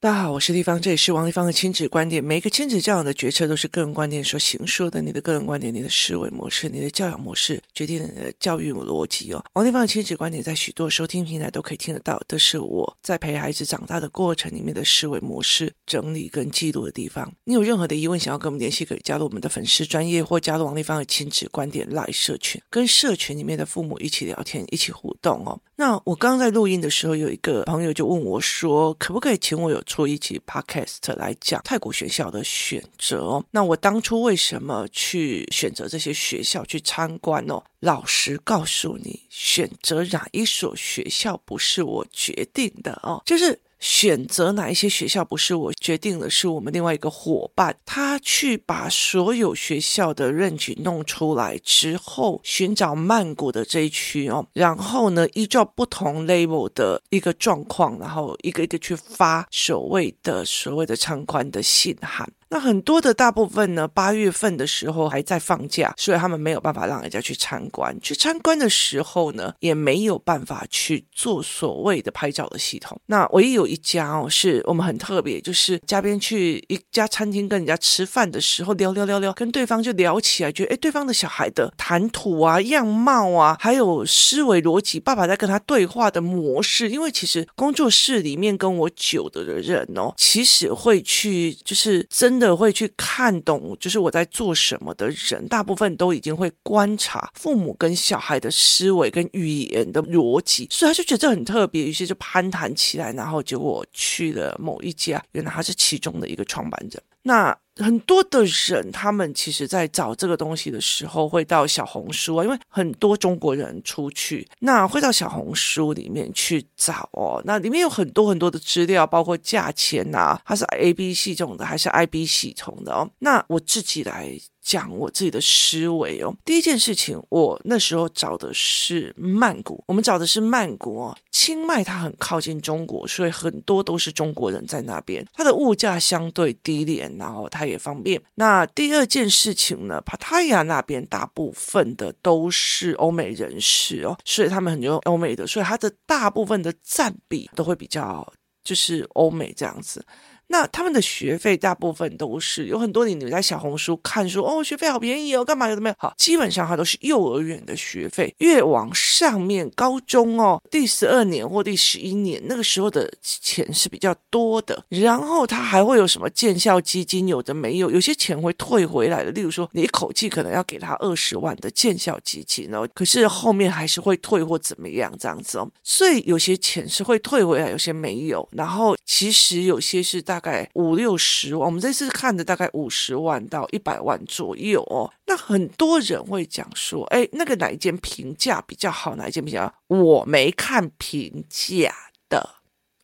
大家好，我是丽芳，这里是王丽芳的亲子观点。每一个亲子教养的决策都是个人观点所形塑的，你的个人观点、你的思维模式、你的教养模式，决定了你的教育逻辑哦。王丽芳的亲子观点在许多收听平台都可以听得到，这是我在陪孩子长大的过程里面的思维模式整理跟记录的地方。你有任何的疑问想要跟我们联系，可以加入我们的粉丝专业或加入王丽芳的亲子观点 LINE 社群，跟社群里面的父母一起聊天、一起互动哦。那我刚刚在录音的时候，有一个朋友就问我说，可不可以请我有出一期 Podcast 来讲泰国学校的选择，那我当初为什么去选择这些学校去参观呢？老实告诉你，选择哪一所学校不是我决定的哦，就是。选择哪一些学校不是我决定的，是我们另外一个伙伴，他去把所有学校的认举弄出来之后，寻找曼谷的这一区哦，然后呢，依照不同 level 的一个状况，然后一个一个去发所谓的所谓的参观的信函。那很多的大部分呢，八月份的时候还在放假，所以他们没有办法让人家去参观。去参观的时候呢，也没有办法去做所谓的拍照的系统。那唯一有一家哦，是我们很特别，就是嘉宾去一家餐厅跟人家吃饭的时候，聊聊聊聊，跟对方就聊起来，觉得哎，对方的小孩的谈吐啊、样貌啊，还有思维逻辑，爸爸在跟他对话的模式。因为其实工作室里面跟我久的人哦，其实会去就是真。真的会去看懂，就是我在做什么的人，大部分都已经会观察父母跟小孩的思维跟语言的逻辑，所以他就觉得这很特别，于是就攀谈起来，然后结果去了某一家，原来他是其中的一个创办者。那很多的人，他们其实在找这个东西的时候，会到小红书啊，因为很多中国人出去，那会到小红书里面去找哦。那里面有很多很多的资料，包括价钱啊，它是 A B 系统的还是 I B 系统的哦。那我自己来。讲我自己的思维哦。第一件事情，我那时候找的是曼谷，我们找的是曼谷。清迈它很靠近中国，所以很多都是中国人在那边。它的物价相对低廉，然后它也方便。那第二件事情呢，帕塔亚那边大部分的都是欧美人士哦，所以他们很多欧美的，所以它的大部分的占比都会比较就是欧美这样子。那他们的学费大部分都是有很多你你在小红书看说哦，学费好便宜哦，干嘛有的没有？好，基本上它都是幼儿园的学费，越往上面高中哦，第十二年或第十一年那个时候的钱是比较多的。然后他还会有什么建校基金，有的没有，有些钱会退回来的。例如说你一口气可能要给他二十万的建校基金哦，可是后面还是会退或怎么样这样子哦。所以有些钱是会退回来，有些没有。然后其实有些是大。大概五六十万，我们这次看的大概五十万到一百万左右哦。那很多人会讲说，哎，那个哪一间评价比较好？哪一间比较好？我没看评价的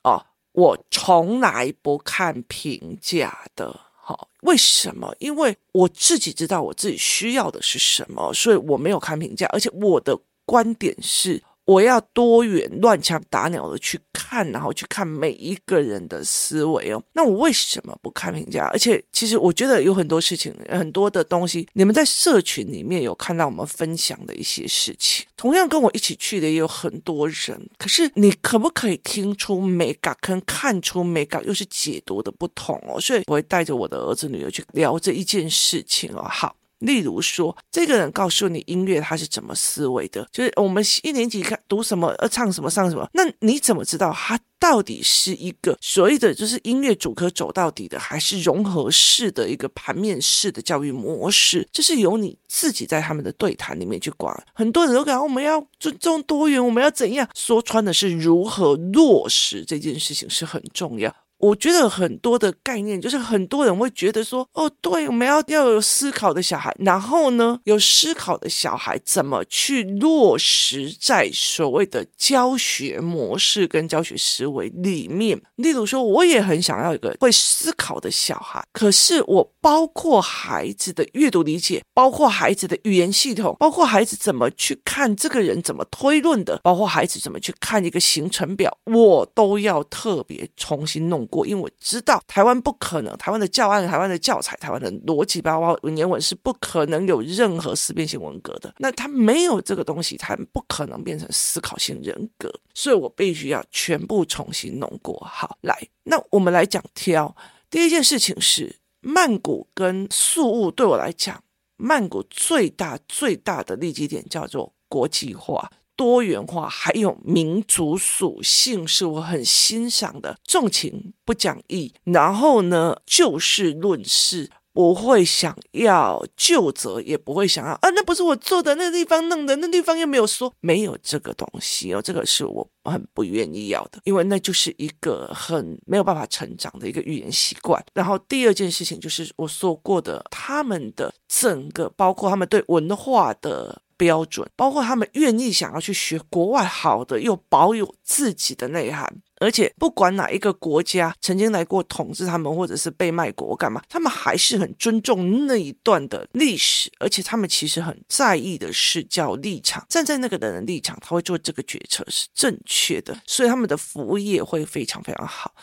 哦，我从来不看评价的。好、为什么？因为我自己知道我自己需要的是什么，所以我没有看评价。而且我的观点是。我要多元乱枪打鸟的去看，然后去看每一个人的思维哦。那我为什么不看评价？而且，其实我觉得有很多事情，很多的东西，你们在社群里面有看到我们分享的一些事情。同样跟我一起去的也有很多人，可是你可不可以听出美感，跟看出美感，又是解读的不同哦。所以我会带着我的儿子女儿去聊这一件事情哦。好。例如说，这个人告诉你音乐他是怎么思维的，就是我们一年级看读什么，呃，唱什么，上什么，那你怎么知道他到底是一个所谓的就是音乐主科走到底的，还是融合式的一个盘面式的教育模式？这是由你自己在他们的对谈里面去管。很多人都讲我们要尊重多元，我们要怎样？说穿的是如何落实这件事情是很重要。我觉得很多的概念，就是很多人会觉得说，哦，对，我们要要有思考的小孩，然后呢，有思考的小孩怎么去落实在所谓的教学模式跟教学思维里面？例如说，我也很想要一个会思考的小孩，可是我包括孩子的阅读理解，包括孩子的语言系统，包括孩子怎么去看这个人怎么推论的，包括孩子怎么去看一个行程表，我都要特别重新弄。过，因为我知道台湾不可能，台湾的教案、台湾的教材、台湾的逻辑包括文言文是不可能有任何思辨性文革的。那他没有这个东西，他不可能变成思考性人格，所以我必须要全部重新弄过。好，来，那我们来讲挑。第一件事情是曼谷跟宿雾，对我来讲，曼谷最大最大的利基点叫做国际化。多元化还有民族属性是我很欣赏的，重情不讲义，然后呢就事论事，不会想要就责，也不会想要啊，那不是我做的，那地方弄的，那地方又没有说，没有这个东西哦，这个是我很不愿意要的，因为那就是一个很没有办法成长的一个语言习惯。然后第二件事情就是我说过的，他们的整个包括他们对文化的。标准，包括他们愿意想要去学国外好的，又保有自己的内涵，而且不管哪一个国家曾经来过统治他们，或者是被卖国干嘛，他们还是很尊重那一段的历史，而且他们其实很在意的是叫立场，站在那个人的立场，他会做这个决策是正确的，所以他们的服务业会非常非常好。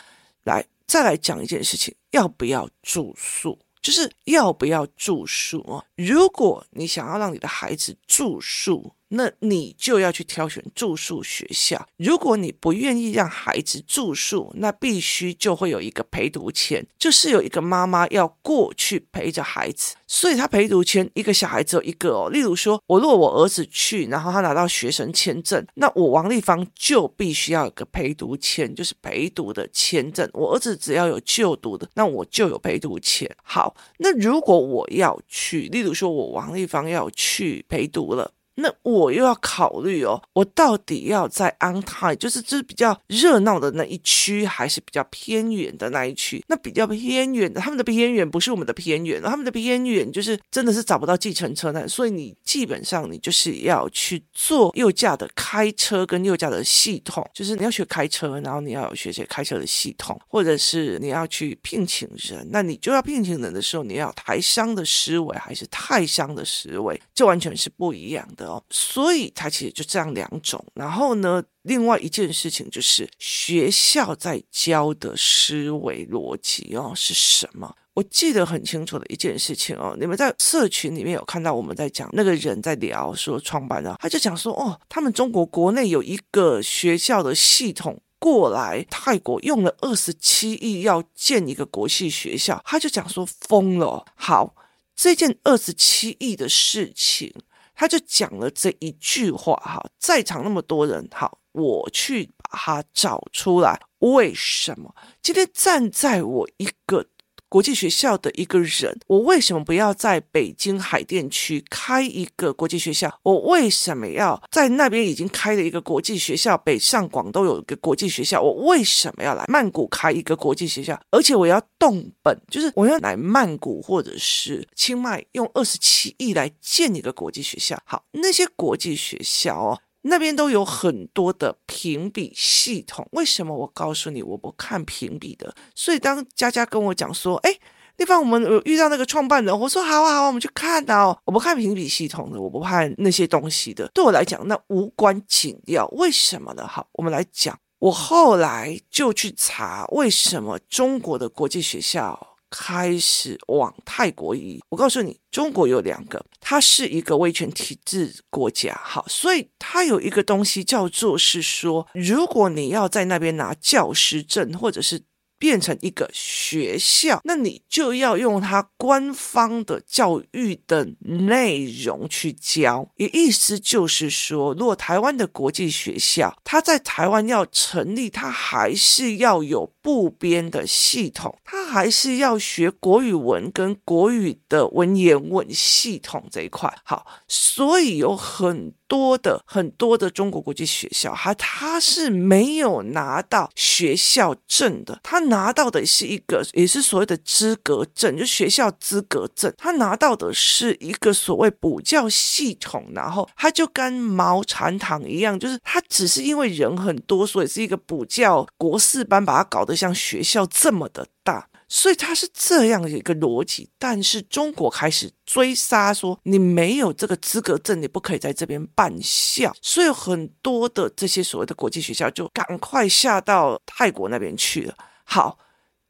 来，再来讲一件事情，要不要住宿？就是要不要住宿哦？如果你想要让你的孩子住宿，那你就要去挑选住宿学校。如果你不愿意让孩子住宿，那必须就会有一个陪读签，就是有一个妈妈要过去陪着孩子。所以他陪读签一个小孩只有一个哦。例如说，我如果我儿子去，然后他拿到学生签证，那我王丽芳就必须要有个陪读签，就是陪读的签证。我儿子只要有就读的，那我就有陪读签。好，那如果我要去，例如说我王丽芳要去陪读了。那我又要考虑哦，我到底要在 on time，就是就是比较热闹的那一区，还是比较偏远的那一区？那比较偏远的，他们的偏远不是我们的偏远，他们的偏远就是真的是找不到计程车的，所以你基本上你就是要去做右驾的开车跟右驾的系统，就是你要学开车，然后你要学学开车的系统，或者是你要去聘请人，那你就要聘请人的时候，你要台商的思维还是泰商的思维，这完全是不一样的。哦，所以它其实就这样两种。然后呢，另外一件事情就是学校在教的思维逻辑哦是什么？我记得很清楚的一件事情哦，你们在社群里面有看到我们在讲那个人在聊说创办的，他就讲说哦，他们中国国内有一个学校的系统过来泰国用了二十七亿要建一个国际学校，他就讲说疯了。好，这件二十七亿的事情。他就讲了这一句话，哈，在场那么多人，好，我去把它找出来，为什么今天站在我一个。国际学校的一个人，我为什么不要在北京海淀区开一个国际学校？我为什么要在那边已经开了一个国际学校？北上广都有一个国际学校，我为什么要来曼谷开一个国际学校？而且我要动本，就是我要来曼谷或者是清迈用二十七亿来建一个国际学校。好，那些国际学校哦。那边都有很多的评比系统，为什么我告诉你我不看评比的？所以当佳佳跟我讲说，哎，那方我们遇到那个创办人，我说好啊好啊，我们去看哦。我不看评比系统的，我不看那些东西的，对我来讲那无关紧要。为什么呢？好，我们来讲，我后来就去查为什么中国的国际学校。开始往泰国移，我告诉你，中国有两个，它是一个威权体制国家，好，所以它有一个东西叫做是说，如果你要在那边拿教师证，或者是。变成一个学校，那你就要用它官方的教育的内容去教。也意思就是说，如果台湾的国际学校，它在台湾要成立，它还是要有部编的系统，他还是要学国语文跟国语的文言文系统这一块。好，所以有很。多的很多的中国国际学校，还他是没有拿到学校证的，他拿到的是一个也是所谓的资格证，就学校资格证，他拿到的是一个所谓补教系统，然后他就跟毛禅堂一样，就是他只是因为人很多，所以是一个补教国四班，把他搞的像学校这么的大。所以它是这样的一个逻辑，但是中国开始追杀，说你没有这个资格证，你不可以在这边办校。所以很多的这些所谓的国际学校就赶快下到泰国那边去了。好，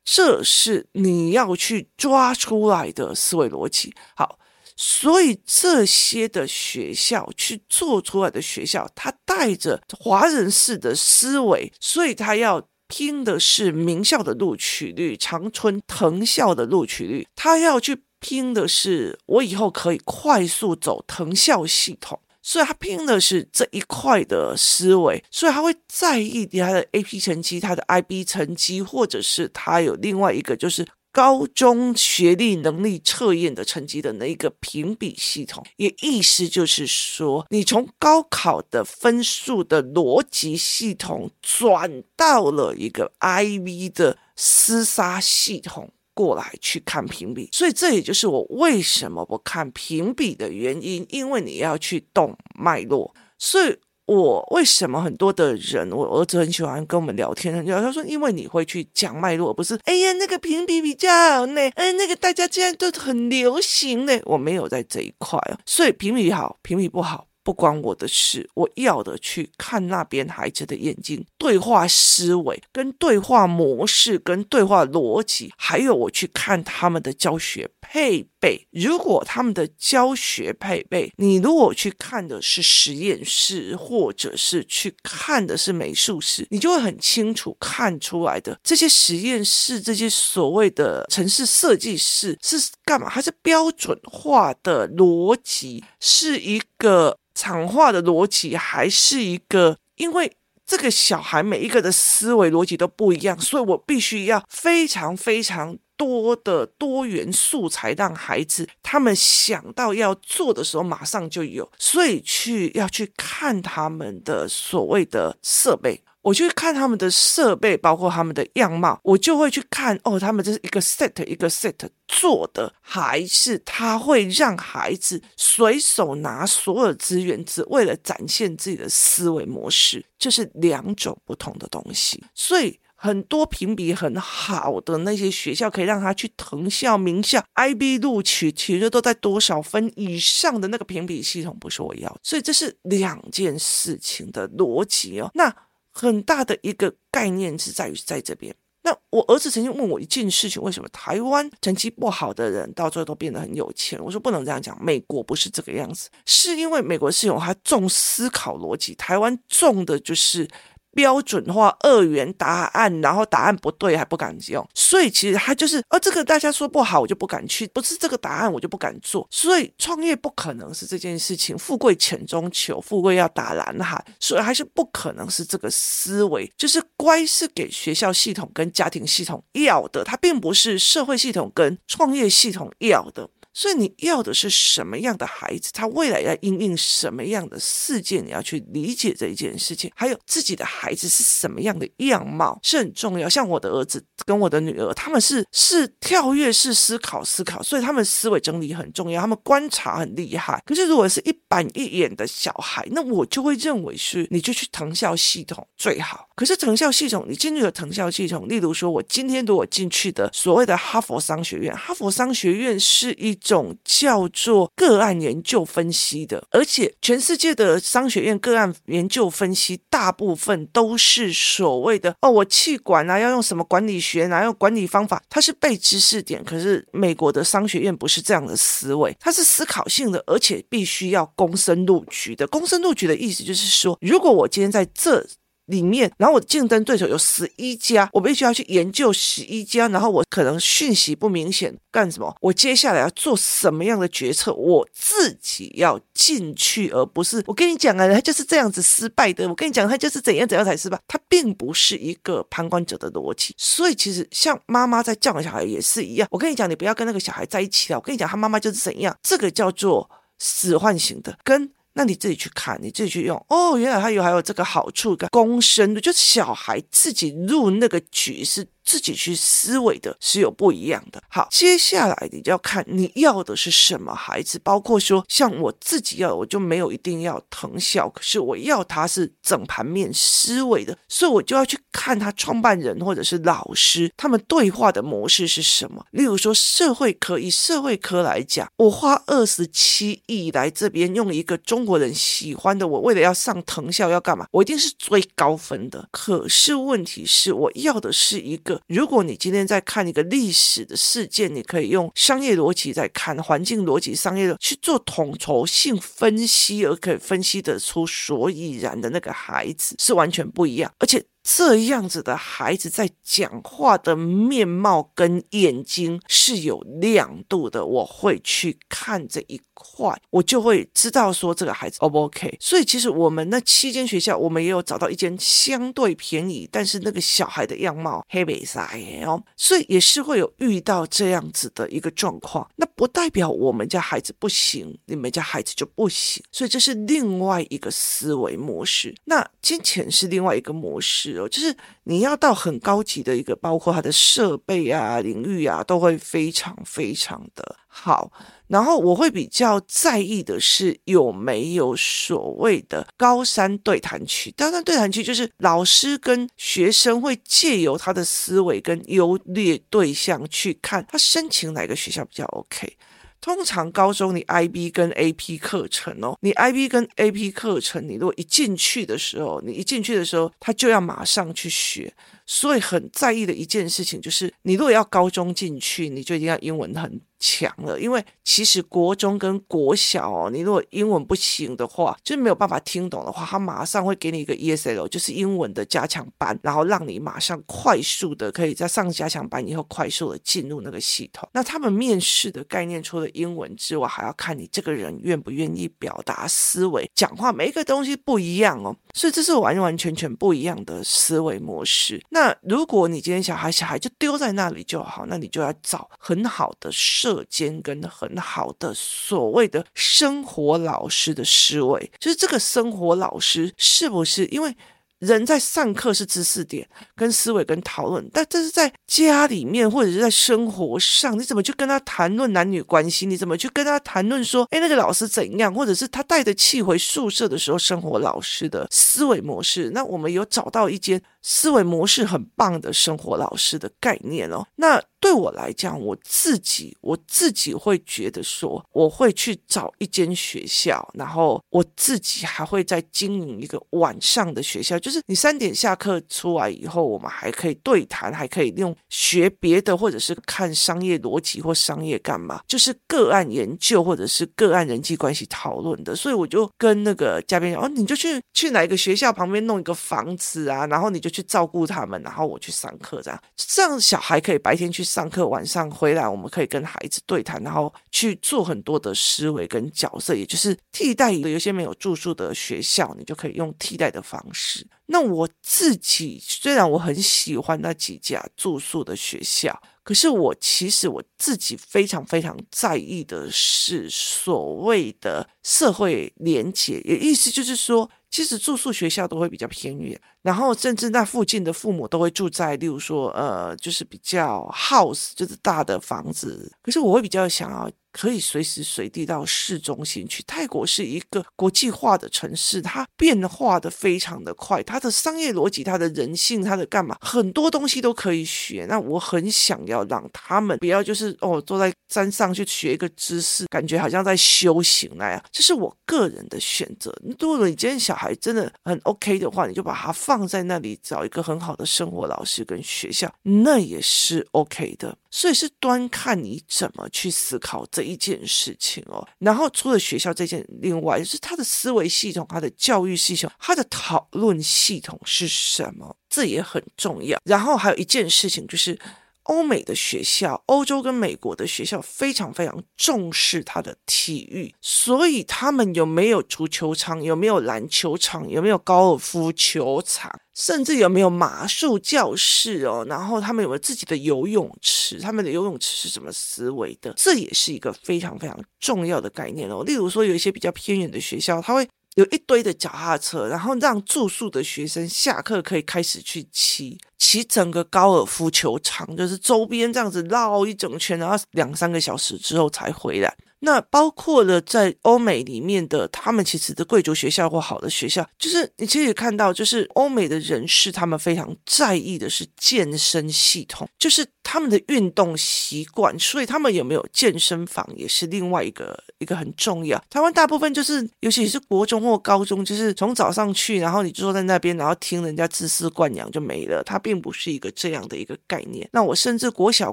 这是你要去抓出来的思维逻辑。好，所以这些的学校去做出来的学校，他带着华人式的思维，所以他要拼的是名校的录取率，长春藤校的录取率，他要去拼的是我以后可以快速走藤校系统。所以他拼的是这一块的思维，所以他会在意他的 AP 成绩、他的 IB 成绩，或者是他有另外一个就是高中学历能力测验的成绩的那一个评比系统。也意思就是说，你从高考的分数的逻辑系统转到了一个 I V 的厮杀系统。过来去看评比，所以这也就是我为什么不看评比的原因，因为你要去懂脉络。所以我为什么很多的人，我儿子很喜欢跟我们聊天，他说，因为你会去讲脉络，不是？哎呀，那个评比比较好呢，哎，那个大家现在都很流行呢，我没有在这一块啊，所以评比好，评比不好。不关我的事，我要的去看那边孩子的眼睛，对话思维、跟对话模式、跟对话逻辑，还有我去看他们的教学配备。如果他们的教学配备，你如果去看的是实验室，或者是去看的是美术室，你就会很清楚看出来的。这些实验室、这些所谓的城市设计室是干嘛？它是标准化的逻辑，是一个。场化的逻辑还是一个，因为这个小孩每一个的思维逻辑都不一样，所以我必须要非常非常多的多元素材，让孩子他们想到要做的时候马上就有，所以去要去看他们的所谓的设备。我去看他们的设备，包括他们的样貌，我就会去看哦，他们这是一个 set 一个 set 做的，还是他会让孩子随手拿所有资源，只为了展现自己的思维模式，这是两种不同的东西。所以很多评比很好的那些学校，可以让他去藤校、名校、IB 录取，其实都在多少分以上的那个评比系统，不是我要。所以这是两件事情的逻辑哦。那。很大的一个概念是在于在这边。那我儿子曾经问我一件事情：为什么台湾成绩不好的人到最后都变得很有钱？我说不能这样讲，美国不是这个样子，是因为美国是有它重思考逻辑，台湾重的就是。标准化二元答案，然后答案不对还不敢用，所以其实他就是，哦，这个大家说不好，我就不敢去，不是这个答案我就不敢做，所以创业不可能是这件事情，富贵险中求，富贵要打蓝海，所以还是不可能是这个思维，就是乖是给学校系统跟家庭系统要的，它并不是社会系统跟创业系统要的。所以你要的是什么样的孩子？他未来要因应什么样的事件？你要去理解这一件事情。还有自己的孩子是什么样的样貌是很重要。像我的儿子跟我的女儿，他们是是跳跃式思考思考，所以他们思维整理很重要，他们观察很厉害。可是如果是一板一眼的小孩，那我就会认为是你就去藤校系统最好。可是藤校系统，你进入了藤校系统，例如说我今天如果进去的所谓的哈佛商学院，哈佛商学院是一。种叫做个案研究分析的，而且全世界的商学院个案研究分析，大部分都是所谓的哦，我气管啊，要用什么管理学啊，用管理方法，它是背知识点。可是美国的商学院不是这样的思维，它是思考性的，而且必须要公申录取的。公申录取的意思就是说，如果我今天在这。里面，然后我的竞争对手有十一家，我必须要去研究十一家，然后我可能讯息不明显，干什么？我接下来要做什么样的决策？我自己要进去，而不是我跟你讲啊，他就是这样子失败的。我跟你讲，他就是怎样怎样才失败，他并不是一个旁观者的逻辑。所以其实像妈妈在教养小孩也是一样。我跟你讲，你不要跟那个小孩在一起了。我跟你讲，他妈妈就是怎样，这个叫做使唤型的，跟。那你自己去看，你自己去用哦。原来他有还有这个好处，跟公升的，就是小孩自己入那个局是。自己去思维的是有不一样的。好，接下来你就要看你要的是什么孩子，包括说像我自己要，我就没有一定要藤校，可是我要他是整盘面思维的，所以我就要去看他创办人或者是老师他们对话的模式是什么。例如说社会科，以社会科来讲，我花二十七亿来这边用一个中国人喜欢的，我为了要上藤校要干嘛？我一定是追高分的。可是问题是我要的是一个。如果你今天在看一个历史的事件，你可以用商业逻辑在看，环境逻辑、商业的去做统筹性分析，而可以分析得出所以然的那个孩子是完全不一样，而且。这样子的孩子在讲话的面貌跟眼睛是有亮度的，我会去看这一块，我就会知道说这个孩子 O 不 OK。所以其实我们那七间学校，我们也有找到一间相对便宜，但是那个小孩的样貌黑白啥耶哦，所以也是会有遇到这样子的一个状况。那不代表我们家孩子不行，你们家孩子就不行。所以这是另外一个思维模式。那金钱是另外一个模式哦。就是你要到很高级的一个，包括它的设备啊、领域啊，都会非常非常的好。然后我会比较在意的是有没有所谓的高山对谈区。高山对谈区就是老师跟学生会借由他的思维跟优劣对象去看他申请哪个学校比较 OK。通常高中你 IB 跟 AP 课程哦，你 IB 跟 AP 课程，你如果一进去的时候，你一进去的时候，他就要马上去学。所以很在意的一件事情就是，你如果要高中进去，你就一定要英文很强了。因为其实国中跟国小哦，你如果英文不行的话，就是没有办法听懂的话，他马上会给你一个 ESL，就是英文的加强班，然后让你马上快速的可以在上加强班以后快速的进入那个系统。那他们面试的概念除了英文之外，还要看你这个人愿不愿意表达思维、讲话，每一个东西不一样哦。所以这是完完全全不一样的思维模式。那如果你今天小孩小孩就丢在那里就好，那你就要找很好的设舍监跟很好的所谓的生活老师的思维，就是这个生活老师是不是因为？人在上课是知识点跟思维跟讨论，但这是在家里面或者是在生活上，你怎么去跟他谈论男女关系？你怎么去跟他谈论说，哎，那个老师怎样？或者是他带着气回宿舍的时候，生活老师的思维模式？那我们有找到一间思维模式很棒的生活老师的概念哦。那对我来讲，我自己我自己会觉得说，我会去找一间学校，然后我自己还会再经营一个晚上的学校，就是你三点下课出来以后，我们还可以对谈，还可以用学别的，或者是看商业逻辑或商业干嘛，就是个案研究或者是个案人际关系讨论的。所以我就跟那个嘉宾讲，哦，你就去去哪一个学校旁边弄一个房子啊，然后你就去照顾他们，然后我去上课，这样这样小孩可以白天去。上课晚上回来，我们可以跟孩子对谈，然后去做很多的思维跟角色，也就是替代一个有些没有住宿的学校，你就可以用替代的方式。那我自己虽然我很喜欢那几家住宿的学校，可是我其实我自己非常非常在意的是所谓的社会连结，也意思就是说。其实住宿学校都会比较偏远，然后甚至那附近的父母都会住在，例如说，呃，就是比较 house，就是大的房子。可是我会比较想要。可以随时随地到市中心去。泰国是一个国际化的城市，它变化的非常的快，它的商业逻辑、它的人性、它的干嘛，很多东西都可以学。那我很想要让他们不要就是哦，坐在山上去学一个知识，感觉好像在修行那样。这是我个人的选择。如果你今天小孩真的很 OK 的话，你就把他放在那里，找一个很好的生活老师跟学校，那也是 OK 的。所以是端看你怎么去思考这一件事情哦。然后除了学校这件，另外就是他的思维系统、他的教育系统、他的讨论系统是什么，这也很重要。然后还有一件事情就是。欧美的学校，欧洲跟美国的学校非常非常重视他的体育，所以他们有没有足球场，有没有篮球场，有没有高尔夫球场，甚至有没有马术教室哦？然后他们有没有自己的游泳池？他们的游泳池是什么思维的？这也是一个非常非常重要的概念哦。例如说，有一些比较偏远的学校，他会。有一堆的脚踏车，然后让住宿的学生下课可以开始去骑骑整个高尔夫球场，就是周边这样子绕一整圈，然后两三个小时之后才回来。那包括了在欧美里面的，他们其实的贵族学校或好的学校，就是你其实看到，就是欧美的人士他们非常在意的是健身系统，就是他们的运动习惯，所以他们有没有健身房也是另外一个一个很重要。台湾大部分就是，尤其是国中或高中，就是从早上去，然后你坐在那边，然后听人家自私灌养就没了。它并不是一个这样的一个概念。那我甚至国小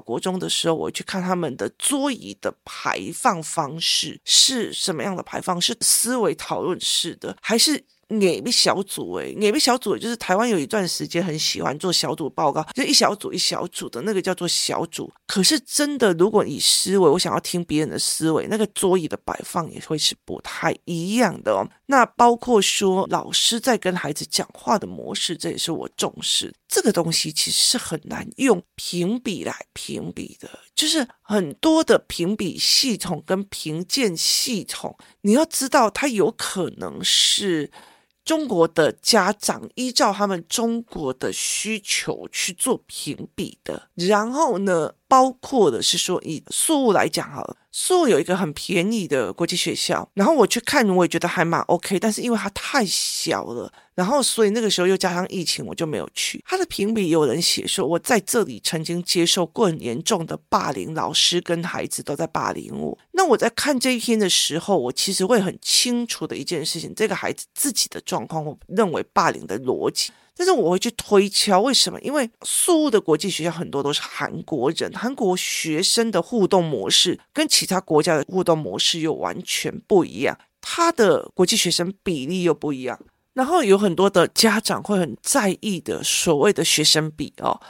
国中的时候，我去看他们的桌椅的排放方式是什么样的排放，是思维讨论式的，还是？哪个小组诶，哪个小组就是台湾有一段时间很喜欢做小组报告，就一小组一小组的那个叫做小组。可是真的，如果以思维，我想要听别人的思维，那个桌椅的摆放也会是不太一样的哦。那包括说老师在跟孩子讲话的模式，这也是我重视。这个东西其实是很难用评比来评比的，就是很多的评比系统跟评鉴系统，你要知道它有可能是。中国的家长依照他们中国的需求去做评比的，然后呢，包括的是说以宿雾来讲好了。宿雾有一个很便宜的国际学校，然后我去看，我也觉得还蛮 OK，但是因为它太小了，然后所以那个时候又加上疫情，我就没有去。他的评比有人写说，我在这里曾经接受过很严重的霸凌，老师跟孩子都在霸凌我。那我在看这一篇的时候，我其实会很清楚的一件事情，这个孩子自己的状况，我认为霸凌的逻辑。但是我会去推敲为什么？因为宿雾的国际学校很多都是韩国人，韩国学生的互动模式跟其他国家的互动模式又完全不一样，他的国际学生比例又不一样，然后有很多的家长会很在意的所谓的学生比哦。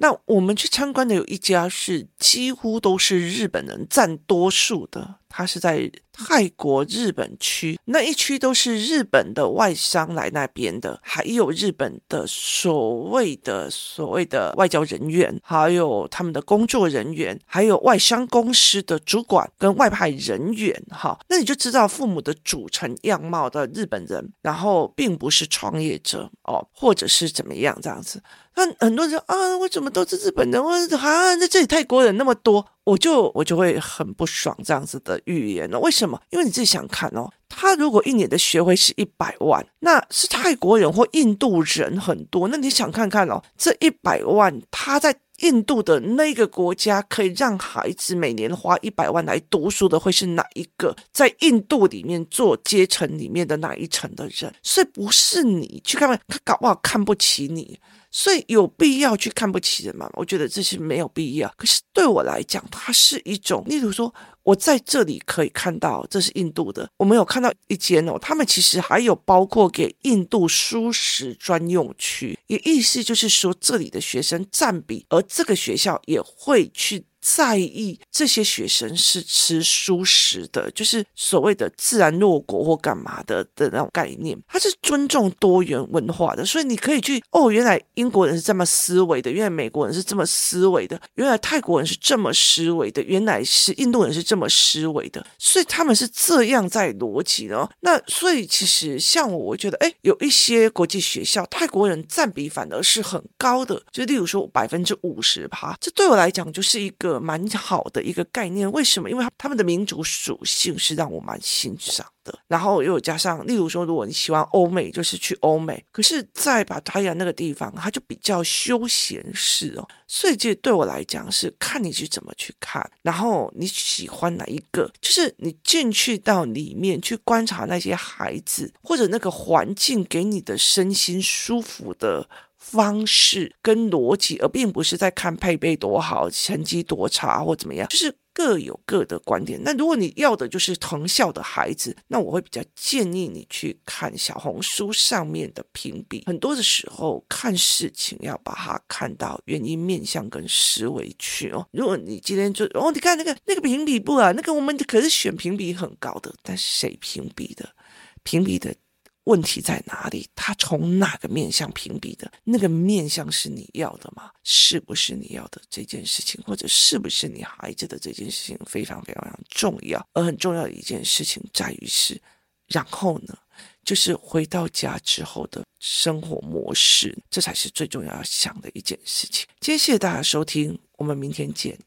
那我们去参观的有一家是几乎都是日本人占多数的，它是在泰国日本区，那一区都是日本的外商来那边的，还有日本的所谓的所谓的外交人员，还有他们的工作人员，还有外商公司的主管跟外派人员，哈，那你就知道父母的组成样貌的日本人，然后并不是创业者哦，或者是怎么样这样子。那很多人啊，为什么都是日本人？我啊，在这里泰国人那么多，我就我就会很不爽这样子的预言了。为什么？因为你自己想看哦，他如果一年的学费是一百万，那是泰国人或印度人很多，那你想看看哦，这一百万他在印度的那个国家可以让孩子每年花一百万来读书的，会是哪一个？在印度里面做阶层里面的哪一层的人？所以不是你去看看，他搞不好看不起你。所以有必要去看不起人吗？我觉得这是没有必要。可是对我来讲，它是一种，例如说，我在这里可以看到这是印度的，我们有看到一间哦，他们其实还有包括给印度输食专用区，也意思就是说这里的学生占比，而这个学校也会去。在意这些学生是吃蔬食的，就是所谓的自然诺果或干嘛的的那种概念，它是尊重多元文化的，所以你可以去哦，原来英国人是这么思维的，原来美国人是这么思维的，原来泰国人是这么思维的，原来是印度人是这么思维的，所以他们是这样在逻辑的哦。那所以其实像我，我觉得哎，有一些国际学校泰国人占比反而是很高的，就例如说百分之五十趴，这对我来讲就是一个。蛮好的一个概念，为什么？因为他们的民族属性是让我蛮欣赏的。然后又加上，例如说，如果你喜欢欧美，就是去欧美。可是，在巴达雅那个地方，它就比较休闲式哦。所以，这对我来讲是看你去怎么去看，然后你喜欢哪一个，就是你进去到里面去观察那些孩子，或者那个环境给你的身心舒服的。方式跟逻辑，而并不是在看配备多好、成绩多差或怎么样，就是各有各的观点。那如果你要的就是藤校的孩子，那我会比较建议你去看小红书上面的评比。很多的时候看事情要把它看到原因面向跟思维去哦。如果你今天就哦，你看那个那个评比部啊，那个我们可是选评比很高的，但是谁评比的？评比的。问题在哪里？他从哪个面向评比的？那个面向是你要的吗？是不是你要的这件事情，或者是不是你孩子的这件事情，非常非常非常重要。而很重要的一件事情在于是，然后呢，就是回到家之后的生活模式，这才是最重要要想的一件事情。今天谢谢大家收听，我们明天见。